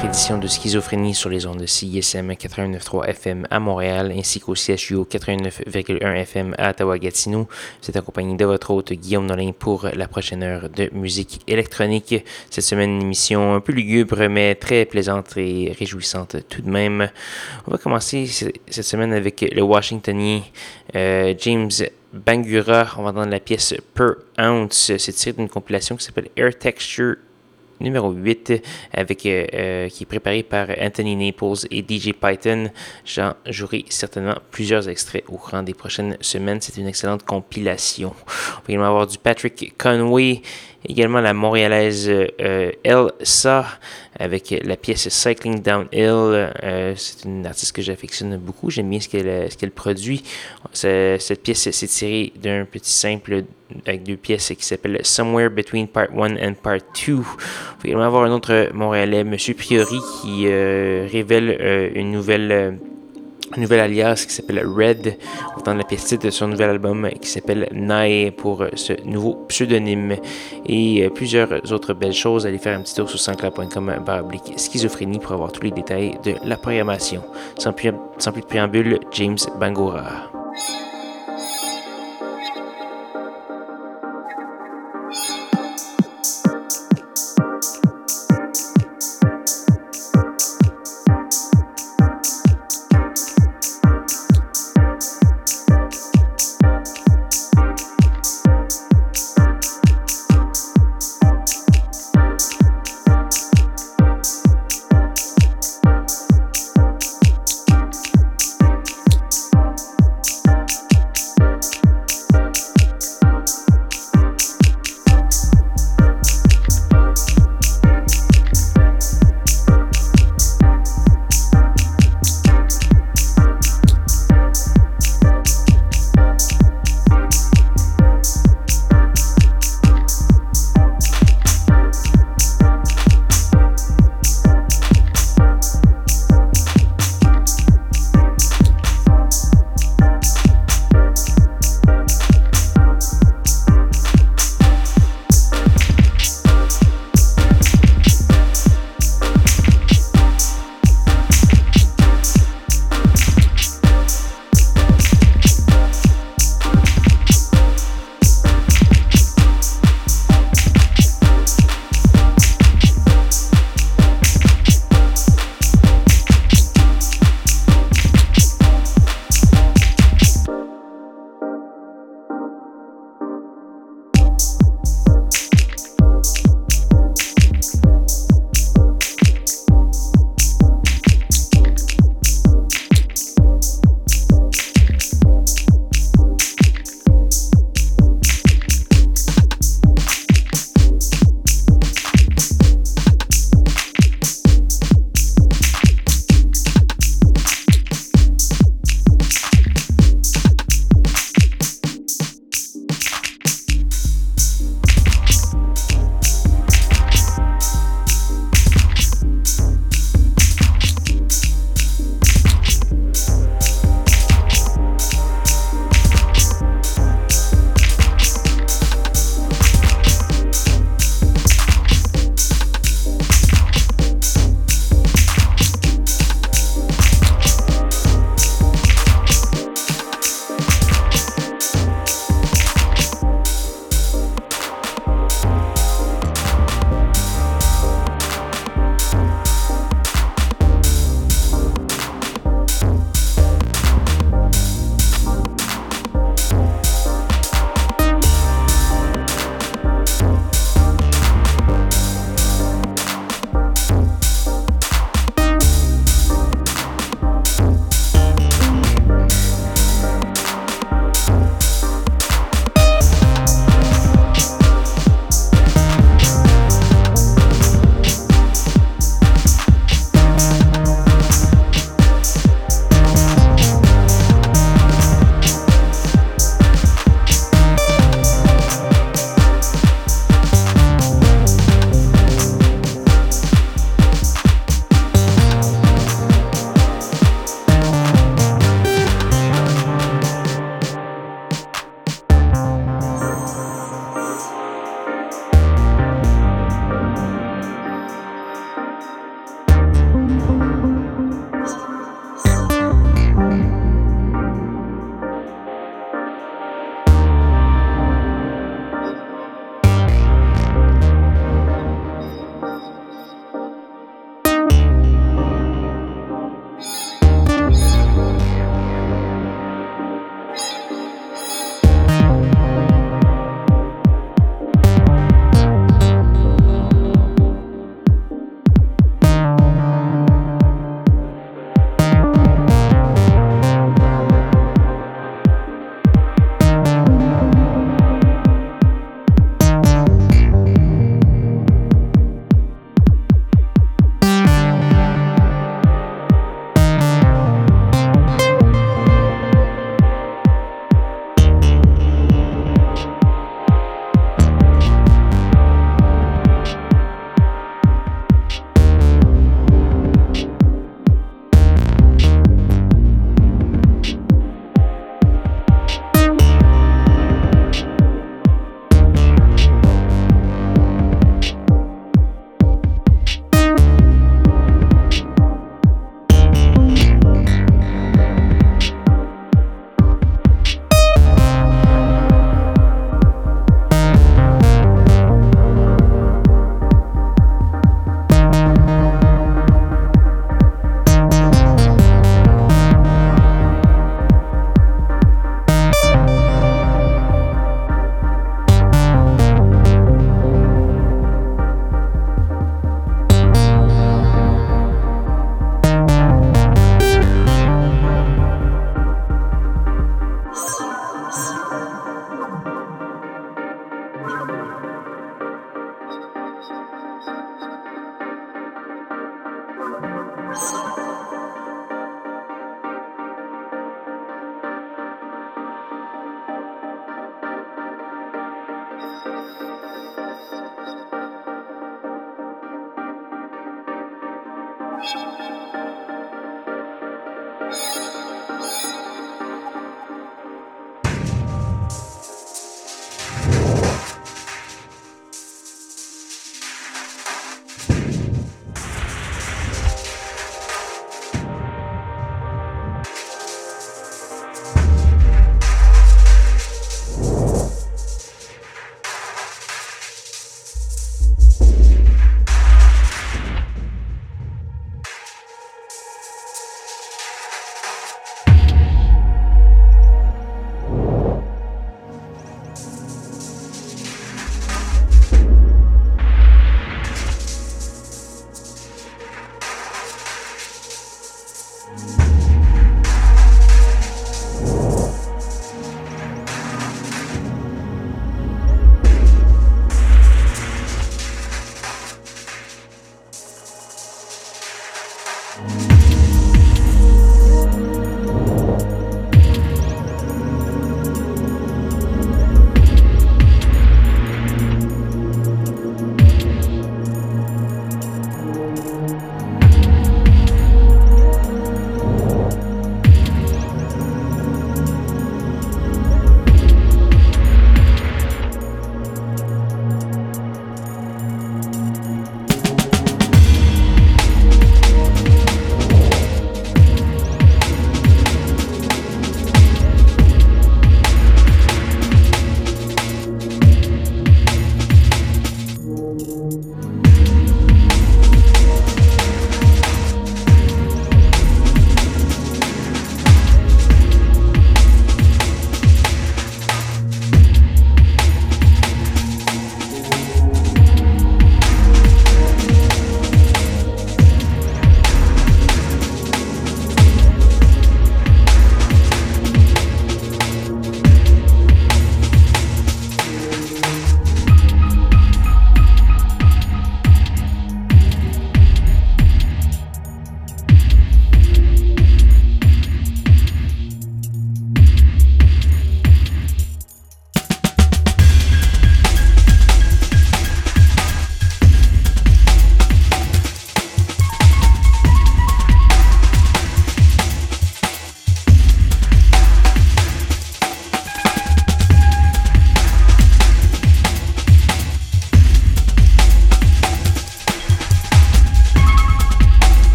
Autre édition de Schizophrénie sur les ondes de CISM 89.3 FM à Montréal ainsi qu'au CHU 89.1 FM à Ottawa-Gatineau. Vous êtes accompagné de votre hôte Guillaume Nolin pour la prochaine heure de musique électronique. Cette semaine, une émission un peu lugubre mais très plaisante et réjouissante tout de même. On va commencer cette semaine avec le Washingtonien euh, James Bangura. On va entendre la pièce Per Ounce. C'est tiré d'une compilation qui s'appelle Air Texture numéro 8 avec, euh, euh, qui est préparé par Anthony Naples et DJ Python. J'en jouerai certainement plusieurs extraits au cours des prochaines semaines. C'est une excellente compilation. On va également avoir du Patrick Conway, également la montréalaise euh, Elsa avec la pièce Cycling Downhill. Euh, c'est une artiste que j'affectionne beaucoup. J'aime bien ce qu'elle ce qu'elle produit. Cette pièce s'est tirée d'un petit simple avec deux pièces qui s'appelle Somewhere Between Part 1 and Part 2. Il va également avoir un autre Montréalais, Monsieur Priori, qui euh, révèle euh, une nouvelle un nouvel alias qui s'appelle Red, autant la pièce de son nouvel album qui s'appelle Nae pour ce nouveau pseudonyme et euh, plusieurs autres belles choses. Allez faire un petit tour sur sanscloud.com baroblique schizophrénie pour avoir tous les détails de la programmation. Sans plus, sans plus de préambule, James Bangora.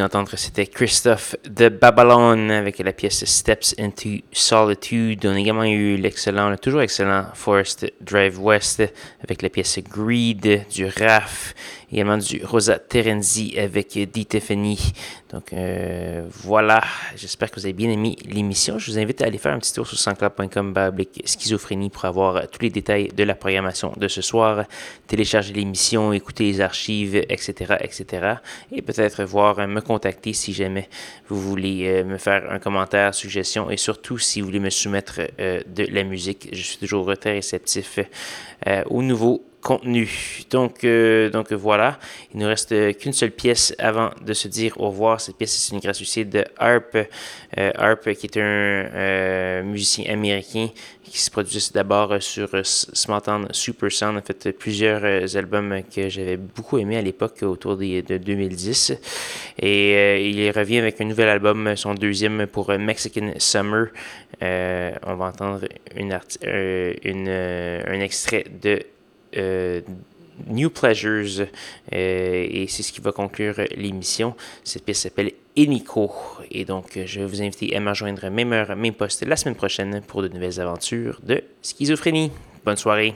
Venez d'entendre, c'était Christophe de Babylon avec la pièce Steps into Solitude. On a également eu l'excellent, le toujours excellent Forest Drive West avec la pièce Greed du RAF également du Rosa Terenzi avec Di Tiffany. Donc euh, voilà, j'espère que vous avez bien aimé l'émission. Je vous invite à aller faire un petit tour sur sanscloud.com schizophrénie pour avoir tous les détails de la programmation de ce soir, télécharger l'émission, écouter les archives, etc., etc. Et peut-être voir, me contacter si jamais vous voulez euh, me faire un commentaire, suggestion et surtout si vous voulez me soumettre euh, de la musique. Je suis toujours très réceptif au nouveau contenu. Donc, euh, donc voilà, il ne reste qu'une seule pièce avant de se dire au revoir. Cette pièce, c'est une gratuité de Harp. Euh, Harp, qui est un euh, musicien américain qui se produit d'abord sur Smartphone Super Sound, a fait plusieurs albums que j'avais beaucoup aimé à l'époque, autour de 2010. Et il revient avec un nouvel album, son deuxième pour Mexican Summer. on va entendre une, une un extrait de euh, New Pleasures euh, et c'est ce qui va conclure l'émission. Cette pièce s'appelle Enico et donc je vais vous inviter à me rejoindre même heure, même poste la semaine prochaine pour de nouvelles aventures de schizophrénie. Bonne soirée.